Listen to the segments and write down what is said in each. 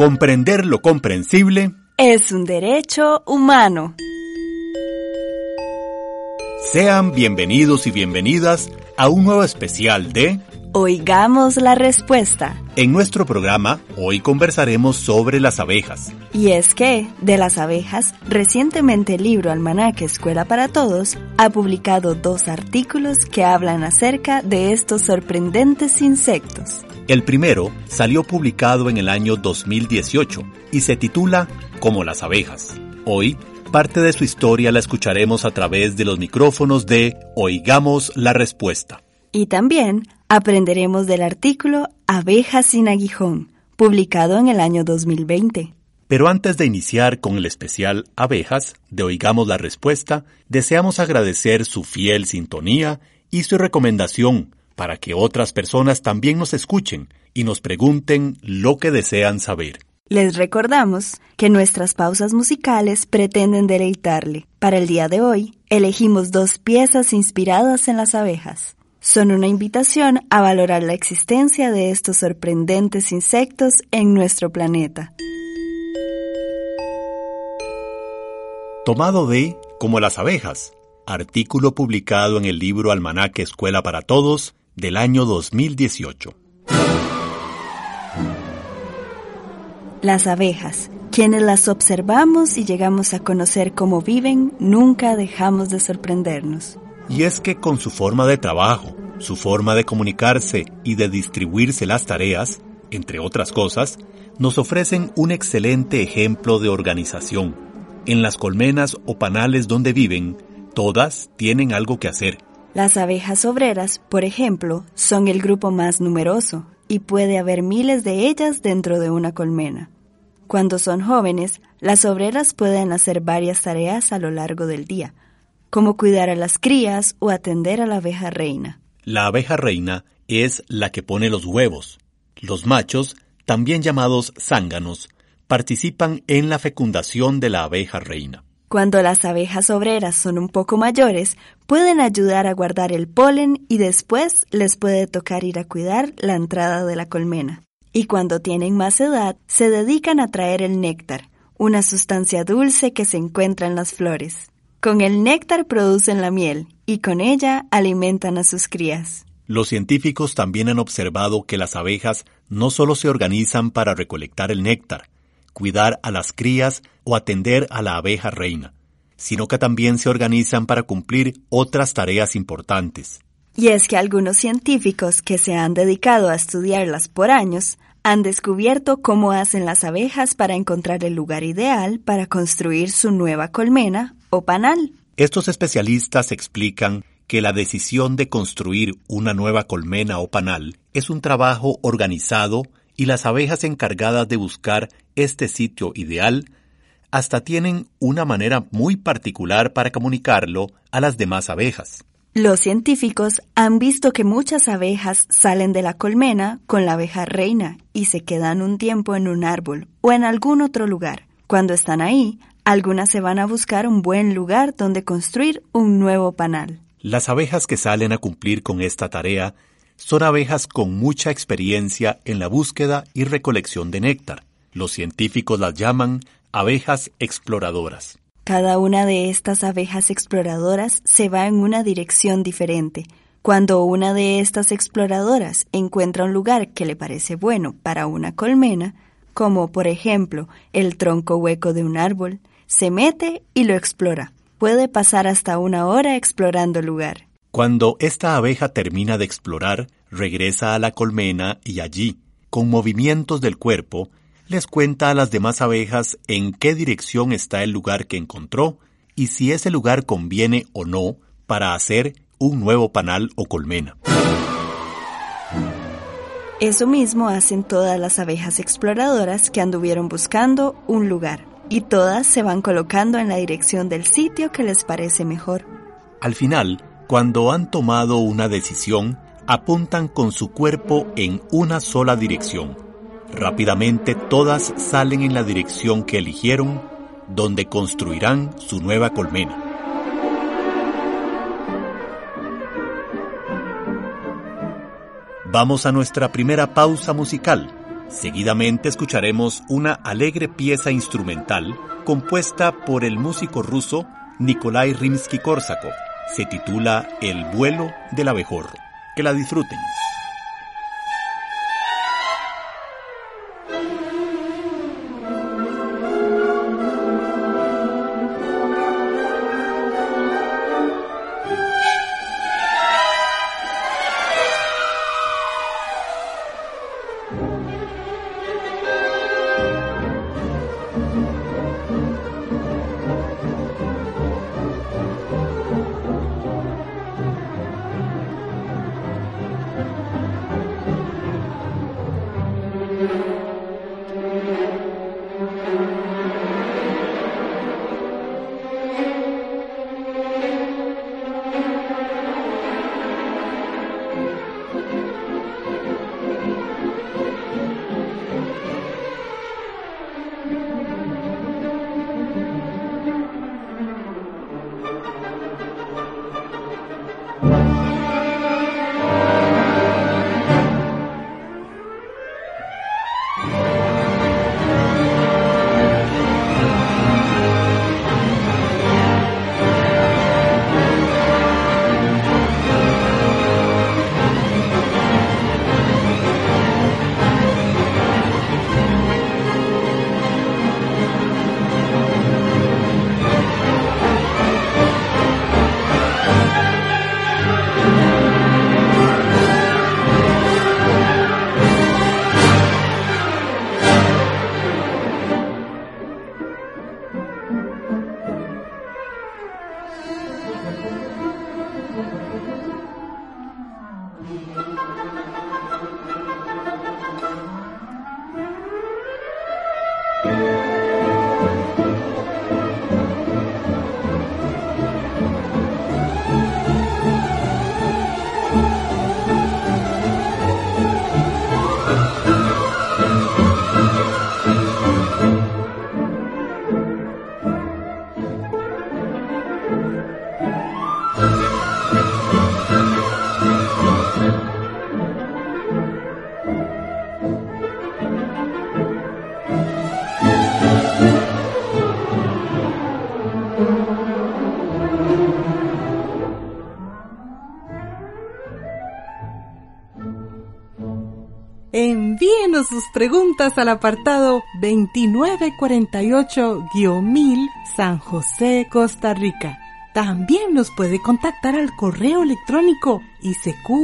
Comprender lo comprensible es un derecho humano. Sean bienvenidos y bienvenidas a un nuevo especial de Oigamos la respuesta. En nuestro programa, hoy conversaremos sobre las abejas. Y es que, de las abejas, recientemente el libro Almanaque Escuela para Todos ha publicado dos artículos que hablan acerca de estos sorprendentes insectos. El primero salió publicado en el año 2018 y se titula Como las abejas. Hoy, parte de su historia la escucharemos a través de los micrófonos de Oigamos la Respuesta. Y también aprenderemos del artículo Abejas sin aguijón, publicado en el año 2020. Pero antes de iniciar con el especial Abejas de Oigamos la Respuesta, deseamos agradecer su fiel sintonía y su recomendación para que otras personas también nos escuchen y nos pregunten lo que desean saber. Les recordamos que nuestras pausas musicales pretenden deleitarle. Para el día de hoy, elegimos dos piezas inspiradas en las abejas son una invitación a valorar la existencia de estos sorprendentes insectos en nuestro planeta. Tomado de Como las abejas, artículo publicado en el libro Almanaque Escuela para Todos del año 2018. Las abejas, quienes las observamos y llegamos a conocer cómo viven, nunca dejamos de sorprendernos. Y es que con su forma de trabajo, su forma de comunicarse y de distribuirse las tareas, entre otras cosas, nos ofrecen un excelente ejemplo de organización. En las colmenas o panales donde viven, todas tienen algo que hacer. Las abejas obreras, por ejemplo, son el grupo más numeroso y puede haber miles de ellas dentro de una colmena. Cuando son jóvenes, las obreras pueden hacer varias tareas a lo largo del día, como cuidar a las crías o atender a la abeja reina. La abeja reina es la que pone los huevos. Los machos, también llamados zánganos, participan en la fecundación de la abeja reina. Cuando las abejas obreras son un poco mayores, pueden ayudar a guardar el polen y después les puede tocar ir a cuidar la entrada de la colmena. Y cuando tienen más edad, se dedican a traer el néctar, una sustancia dulce que se encuentra en las flores. Con el néctar producen la miel y con ella alimentan a sus crías. Los científicos también han observado que las abejas no solo se organizan para recolectar el néctar, cuidar a las crías o atender a la abeja reina, sino que también se organizan para cumplir otras tareas importantes. Y es que algunos científicos que se han dedicado a estudiarlas por años han descubierto cómo hacen las abejas para encontrar el lugar ideal para construir su nueva colmena o panal. Estos especialistas explican que la decisión de construir una nueva colmena o panal es un trabajo organizado y las abejas encargadas de buscar este sitio ideal hasta tienen una manera muy particular para comunicarlo a las demás abejas. Los científicos han visto que muchas abejas salen de la colmena con la abeja reina y se quedan un tiempo en un árbol o en algún otro lugar. Cuando están ahí, algunas se van a buscar un buen lugar donde construir un nuevo panal. Las abejas que salen a cumplir con esta tarea son abejas con mucha experiencia en la búsqueda y recolección de néctar. Los científicos las llaman abejas exploradoras. Cada una de estas abejas exploradoras se va en una dirección diferente. Cuando una de estas exploradoras encuentra un lugar que le parece bueno para una colmena, como por ejemplo el tronco hueco de un árbol, se mete y lo explora. Puede pasar hasta una hora explorando el lugar. Cuando esta abeja termina de explorar, regresa a la colmena y allí, con movimientos del cuerpo, les cuenta a las demás abejas en qué dirección está el lugar que encontró y si ese lugar conviene o no para hacer un nuevo panal o colmena. Eso mismo hacen todas las abejas exploradoras que anduvieron buscando un lugar, y todas se van colocando en la dirección del sitio que les parece mejor. Al final, cuando han tomado una decisión, apuntan con su cuerpo en una sola dirección Rápidamente todas salen en la dirección que eligieron, donde construirán su nueva colmena. Vamos a nuestra primera pausa musical Seguidamente escucharemos una alegre pieza instrumental compuesta por el músico ruso Nikolai Rimsky-Korsakov. Se titula El vuelo del abejorro. Que la disfruten. Sus preguntas al apartado 2948-1000 San José, Costa Rica. También nos puede contactar al correo electrónico isq.org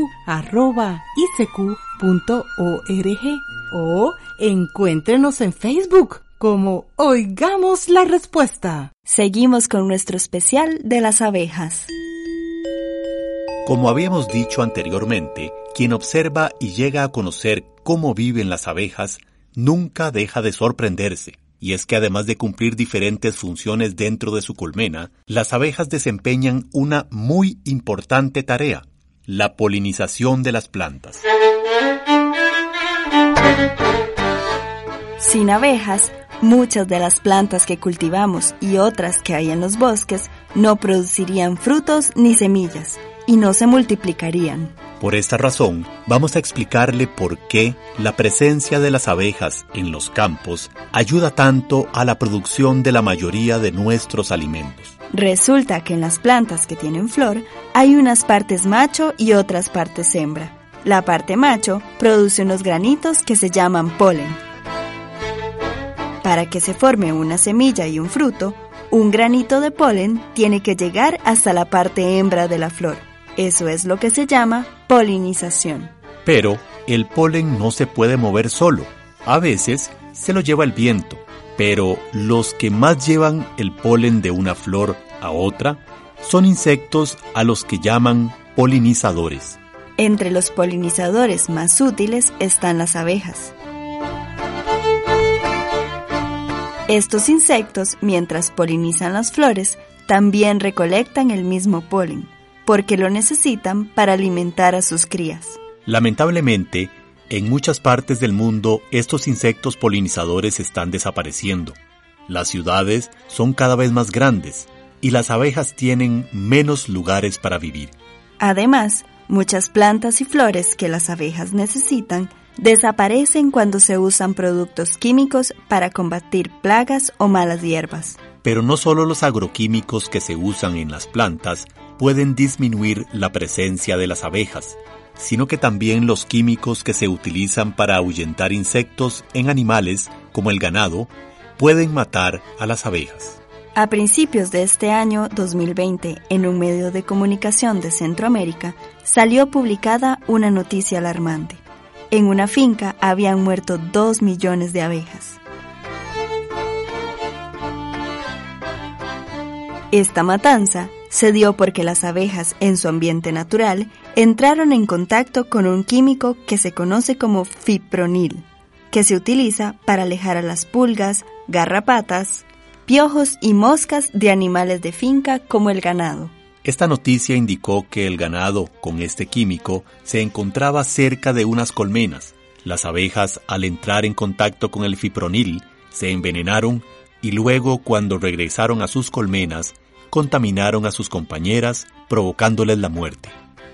o encuéntrenos en Facebook como Oigamos la Respuesta. Seguimos con nuestro especial de las abejas. Como habíamos dicho anteriormente, quien observa y llega a conocer cómo viven las abejas nunca deja de sorprenderse. Y es que además de cumplir diferentes funciones dentro de su colmena, las abejas desempeñan una muy importante tarea, la polinización de las plantas. Sin abejas, muchas de las plantas que cultivamos y otras que hay en los bosques no producirían frutos ni semillas y no se multiplicarían. Por esta razón, vamos a explicarle por qué la presencia de las abejas en los campos ayuda tanto a la producción de la mayoría de nuestros alimentos. Resulta que en las plantas que tienen flor hay unas partes macho y otras partes hembra. La parte macho produce unos granitos que se llaman polen. Para que se forme una semilla y un fruto, un granito de polen tiene que llegar hasta la parte hembra de la flor. Eso es lo que se llama polinización. Pero el polen no se puede mover solo. A veces se lo lleva el viento, pero los que más llevan el polen de una flor a otra son insectos a los que llaman polinizadores. Entre los polinizadores más útiles están las abejas. Estos insectos, mientras polinizan las flores, también recolectan el mismo polen porque lo necesitan para alimentar a sus crías. Lamentablemente, en muchas partes del mundo estos insectos polinizadores están desapareciendo. Las ciudades son cada vez más grandes y las abejas tienen menos lugares para vivir. Además, muchas plantas y flores que las abejas necesitan desaparecen cuando se usan productos químicos para combatir plagas o malas hierbas. Pero no solo los agroquímicos que se usan en las plantas pueden disminuir la presencia de las abejas, sino que también los químicos que se utilizan para ahuyentar insectos en animales, como el ganado, pueden matar a las abejas. A principios de este año 2020, en un medio de comunicación de Centroamérica, salió publicada una noticia alarmante. En una finca habían muerto dos millones de abejas. Esta matanza se dio porque las abejas en su ambiente natural entraron en contacto con un químico que se conoce como fipronil, que se utiliza para alejar a las pulgas, garrapatas, piojos y moscas de animales de finca como el ganado. Esta noticia indicó que el ganado con este químico se encontraba cerca de unas colmenas. Las abejas, al entrar en contacto con el fipronil, se envenenaron y luego, cuando regresaron a sus colmenas, contaminaron a sus compañeras, provocándoles la muerte.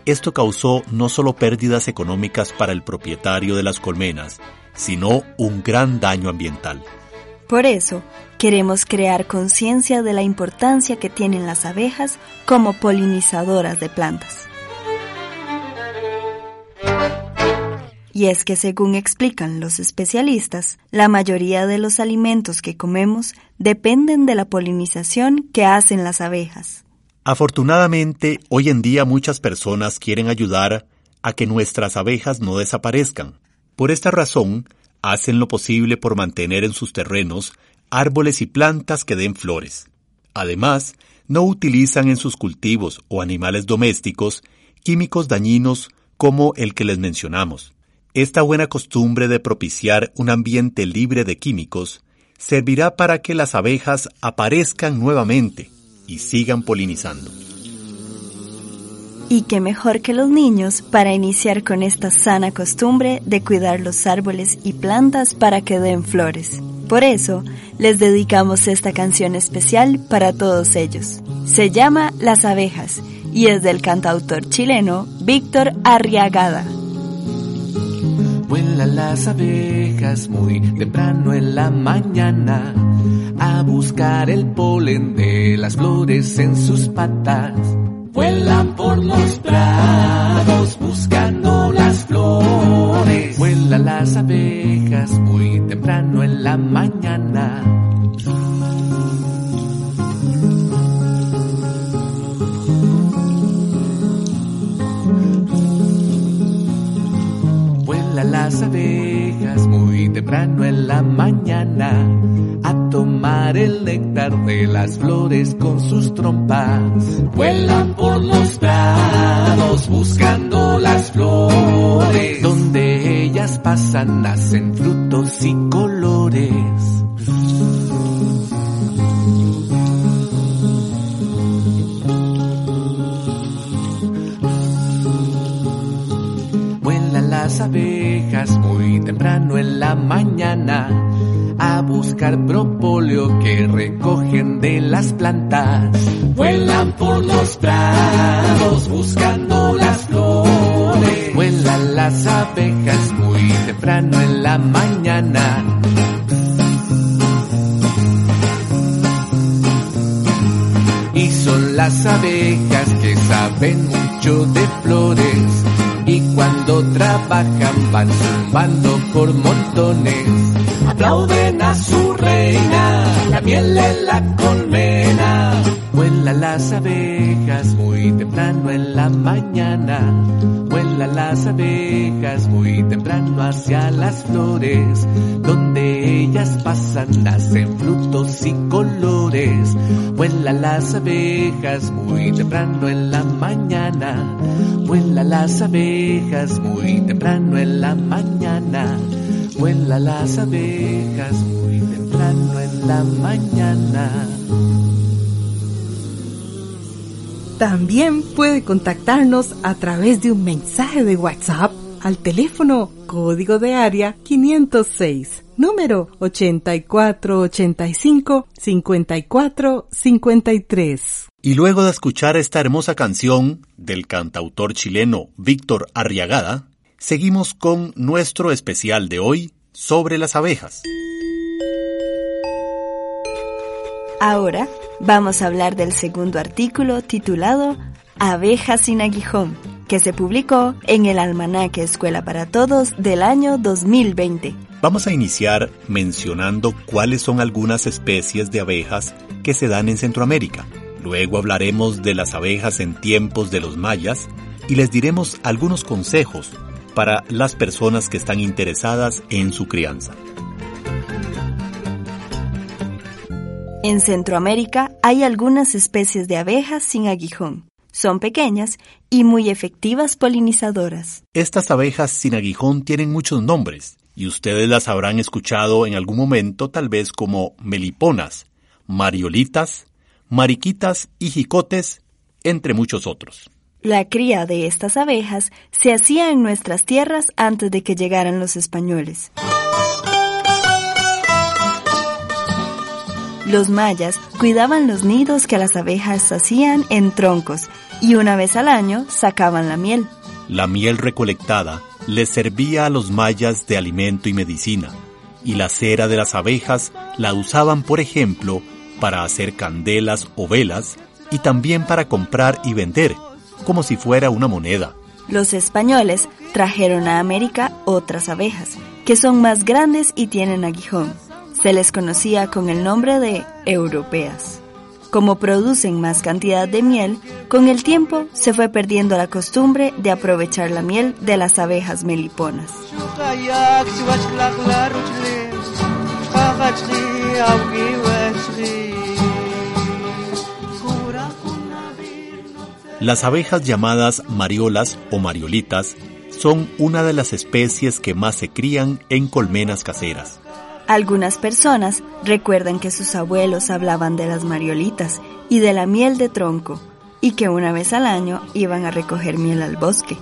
Esto causó no solo pérdidas económicas para el propietario de las colmenas, sino un gran daño ambiental. Por eso, queremos crear conciencia de la importancia que tienen las abejas como polinizadoras de plantas. Y es que según explican los especialistas, la mayoría de los alimentos que comemos dependen de la polinización que hacen las abejas. Afortunadamente, hoy en día muchas personas quieren ayudar a que nuestras abejas no desaparezcan. Por esta razón, hacen lo posible por mantener en sus terrenos árboles y plantas que den flores. Además, no utilizan en sus cultivos o animales domésticos químicos dañinos como el que les mencionamos. Esta buena costumbre de propiciar un ambiente libre de químicos servirá para que las abejas aparezcan nuevamente y sigan polinizando. Y qué mejor que los niños para iniciar con esta sana costumbre de cuidar los árboles y plantas para que den flores. Por eso, les dedicamos esta canción especial para todos ellos. Se llama Las abejas y es del cantautor chileno Víctor Arriagada. Vuelan las abejas muy temprano en la mañana a buscar el polen de las flores en sus patas. Vuelan por los prados buscando las flores. Vuelan las abejas muy temprano en la mañana. Las abejas muy temprano en la mañana a tomar el néctar de las flores con sus trompas. Vuelan por los prados buscando las flores. Donde ellas pasan nacen frutos y colores. Muy temprano en la mañana a buscar propóleo que recogen de las plantas. Vuelan por los prados buscando las flores. Vuelan las abejas muy temprano en la mañana. Y son las abejas que saben mucho de flores y cuando trabajan van zumbando por montones. Aplauden a su reina, la miel en la colmena. Vuelan las abejas muy temprano en la mañana. Vuelan las abejas muy temprano hacia las flores. Donde ellas pasan nacen frutos y colores. Vuelan las abejas muy temprano en la mañana. Vuelan las abejas muy temprano en la mañana. Vuelan las abejas muy temprano en la mañana. También puede contactarnos a través de un mensaje de WhatsApp al teléfono código de área 506, número 8485-5453. Y luego de escuchar esta hermosa canción del cantautor chileno Víctor Arriagada, Seguimos con nuestro especial de hoy sobre las abejas. Ahora vamos a hablar del segundo artículo titulado Abejas sin aguijón, que se publicó en el Almanaque Escuela para Todos del año 2020. Vamos a iniciar mencionando cuáles son algunas especies de abejas que se dan en Centroamérica. Luego hablaremos de las abejas en tiempos de los mayas y les diremos algunos consejos para las personas que están interesadas en su crianza. En Centroamérica hay algunas especies de abejas sin aguijón. Son pequeñas y muy efectivas polinizadoras. Estas abejas sin aguijón tienen muchos nombres y ustedes las habrán escuchado en algún momento tal vez como meliponas, mariolitas, mariquitas y jicotes, entre muchos otros. La cría de estas abejas se hacía en nuestras tierras antes de que llegaran los españoles. Los mayas cuidaban los nidos que las abejas hacían en troncos y una vez al año sacaban la miel. La miel recolectada les servía a los mayas de alimento y medicina, y la cera de las abejas la usaban, por ejemplo, para hacer candelas o velas y también para comprar y vender, como si fuera una moneda. Los españoles trajeron a América otras abejas, que son más grandes y tienen aguijón. Se les conocía con el nombre de europeas. Como producen más cantidad de miel, con el tiempo se fue perdiendo la costumbre de aprovechar la miel de las abejas meliponas. Las abejas llamadas mariolas o mariolitas son una de las especies que más se crían en colmenas caseras. Algunas personas recuerdan que sus abuelos hablaban de las mariolitas y de la miel de tronco y que una vez al año iban a recoger miel al bosque.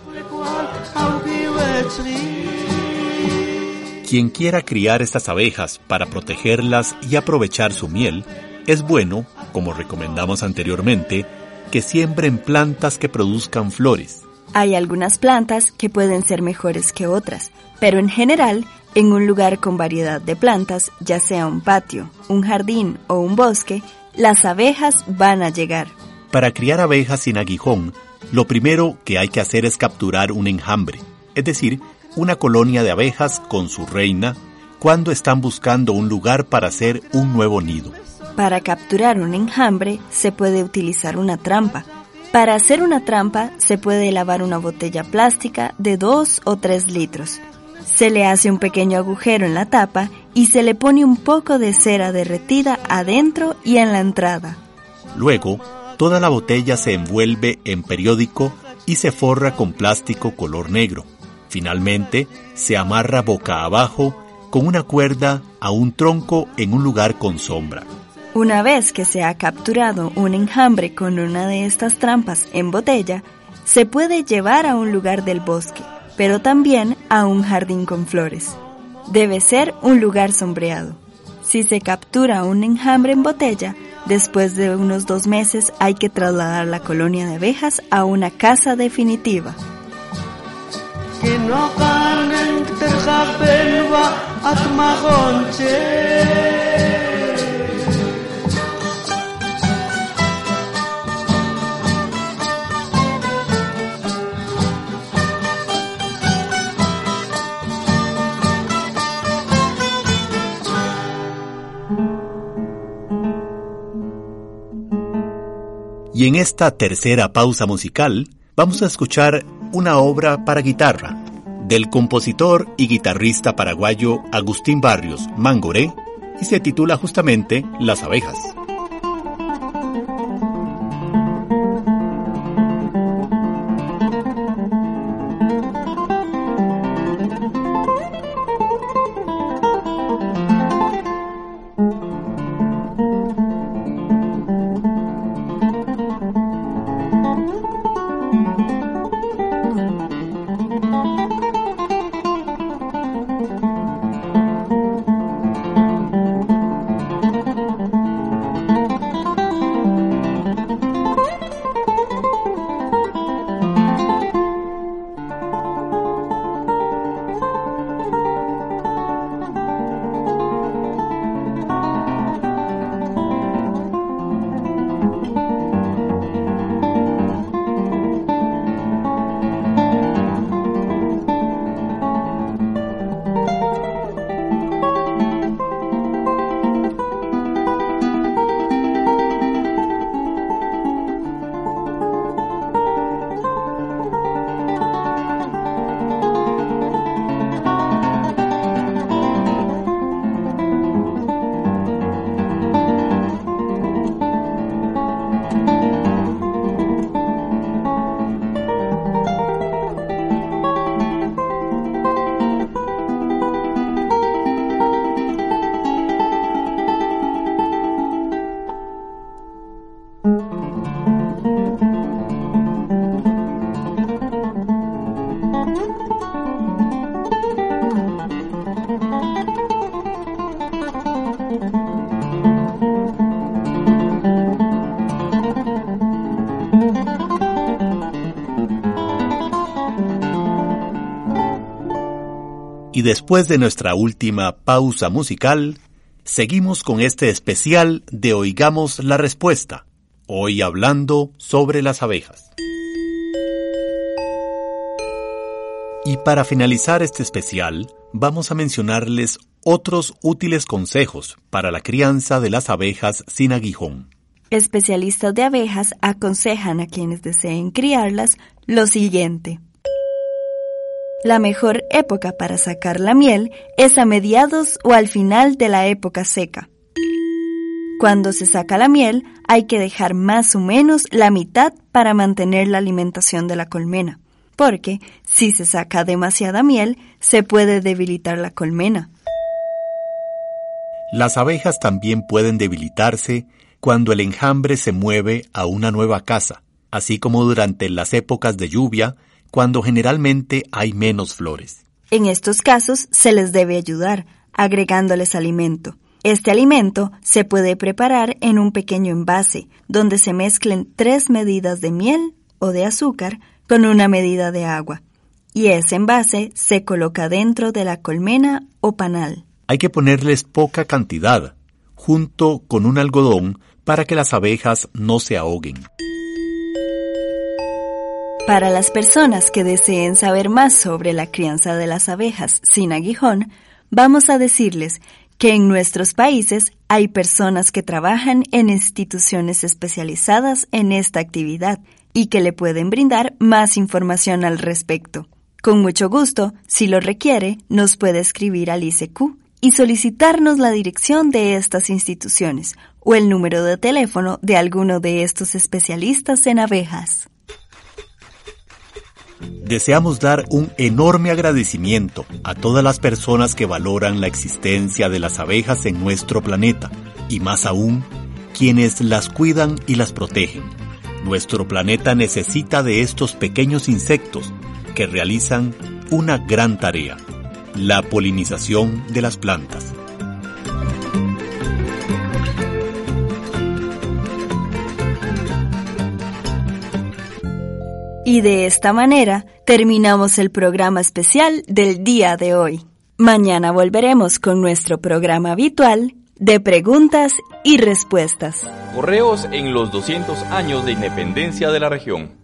Quien quiera criar estas abejas para protegerlas y aprovechar su miel, es bueno, como recomendamos anteriormente, que siembren plantas que produzcan flores. Hay algunas plantas que pueden ser mejores que otras, pero en general, en un lugar con variedad de plantas, ya sea un patio, un jardín o un bosque, las abejas van a llegar. Para criar abejas sin aguijón, lo primero que hay que hacer es capturar un enjambre, es decir, una colonia de abejas con su reina, cuando están buscando un lugar para hacer un nuevo nido. Para capturar un enjambre se puede utilizar una trampa. Para hacer una trampa se puede lavar una botella plástica de 2 o 3 litros. Se le hace un pequeño agujero en la tapa y se le pone un poco de cera derretida adentro y en la entrada. Luego, toda la botella se envuelve en periódico y se forra con plástico color negro. Finalmente, se amarra boca abajo con una cuerda a un tronco en un lugar con sombra. Una vez que se ha capturado un enjambre con una de estas trampas en botella, se puede llevar a un lugar del bosque, pero también a un jardín con flores. Debe ser un lugar sombreado. Si se captura un enjambre en botella, después de unos dos meses hay que trasladar la colonia de abejas a una casa definitiva. Y en esta tercera pausa musical vamos a escuchar una obra para guitarra del compositor y guitarrista paraguayo Agustín Barrios Mangoré y se titula justamente Las abejas. Y después de nuestra última pausa musical, seguimos con este especial de Oigamos la Respuesta, hoy hablando sobre las abejas. Y para finalizar este especial, vamos a mencionarles otros útiles consejos para la crianza de las abejas sin aguijón. Especialistas de abejas aconsejan a quienes deseen criarlas lo siguiente. La mejor época para sacar la miel es a mediados o al final de la época seca. Cuando se saca la miel hay que dejar más o menos la mitad para mantener la alimentación de la colmena, porque si se saca demasiada miel se puede debilitar la colmena. Las abejas también pueden debilitarse cuando el enjambre se mueve a una nueva casa, así como durante las épocas de lluvia, cuando generalmente hay menos flores. En estos casos se les debe ayudar, agregándoles alimento. Este alimento se puede preparar en un pequeño envase, donde se mezclen tres medidas de miel o de azúcar con una medida de agua. Y ese envase se coloca dentro de la colmena o panal. Hay que ponerles poca cantidad, junto con un algodón para que las abejas no se ahoguen. Para las personas que deseen saber más sobre la crianza de las abejas sin aguijón, vamos a decirles que en nuestros países hay personas que trabajan en instituciones especializadas en esta actividad y que le pueden brindar más información al respecto. Con mucho gusto, si lo requiere, nos puede escribir al ICQ y solicitarnos la dirección de estas instituciones o el número de teléfono de alguno de estos especialistas en abejas. Deseamos dar un enorme agradecimiento a todas las personas que valoran la existencia de las abejas en nuestro planeta y más aún quienes las cuidan y las protegen. Nuestro planeta necesita de estos pequeños insectos que realizan una gran tarea, la polinización de las plantas. Y de esta manera terminamos el programa especial del día de hoy. Mañana volveremos con nuestro programa habitual de preguntas y respuestas. Correos en los 200 años de independencia de la región.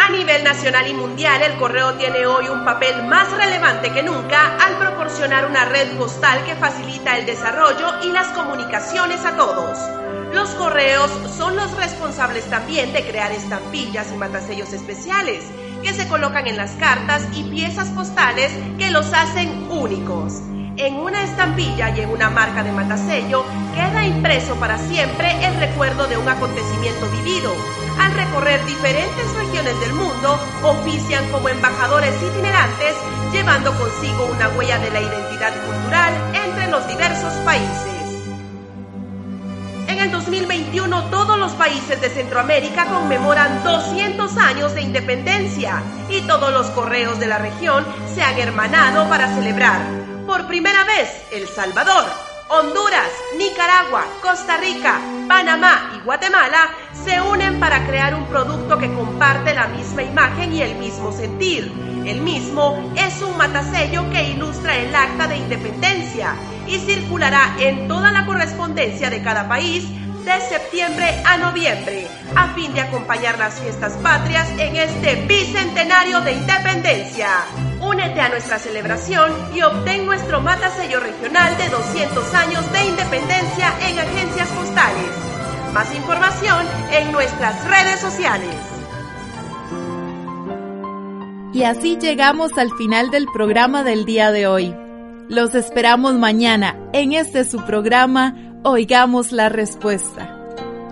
A nivel nacional y mundial, el correo tiene hoy un papel más relevante que nunca al proporcionar una red postal que facilita el desarrollo y las comunicaciones a todos. Los correos son los responsables también de crear estampillas y matasellos especiales que se colocan en las cartas y piezas postales que los hacen únicos. En una estampilla y en una marca de matasello queda impreso para siempre el recuerdo de un acontecimiento vivido. Al recorrer diferentes regiones del mundo, ofician como embajadores itinerantes, llevando consigo una huella de la identidad cultural entre los diversos países. En el 2021 todos los países de Centroamérica conmemoran 200 años de independencia y todos los correos de la región se han hermanado para celebrar. Por primera vez, El Salvador, Honduras, Nicaragua, Costa Rica, Panamá y Guatemala se unen para crear un producto que comparte la misma imagen y el mismo sentir. El mismo es un matasello que ilustra el acta de independencia y circulará en toda la correspondencia de cada país de septiembre a noviembre, a fin de acompañar las fiestas patrias en este bicentenario de independencia. Únete a nuestra celebración y obtén nuestro matasello regional de 200 años de independencia en agencias postales. Más información en nuestras redes sociales. Y así llegamos al final del programa del día de hoy. Los esperamos mañana en este su programa Oigamos la Respuesta.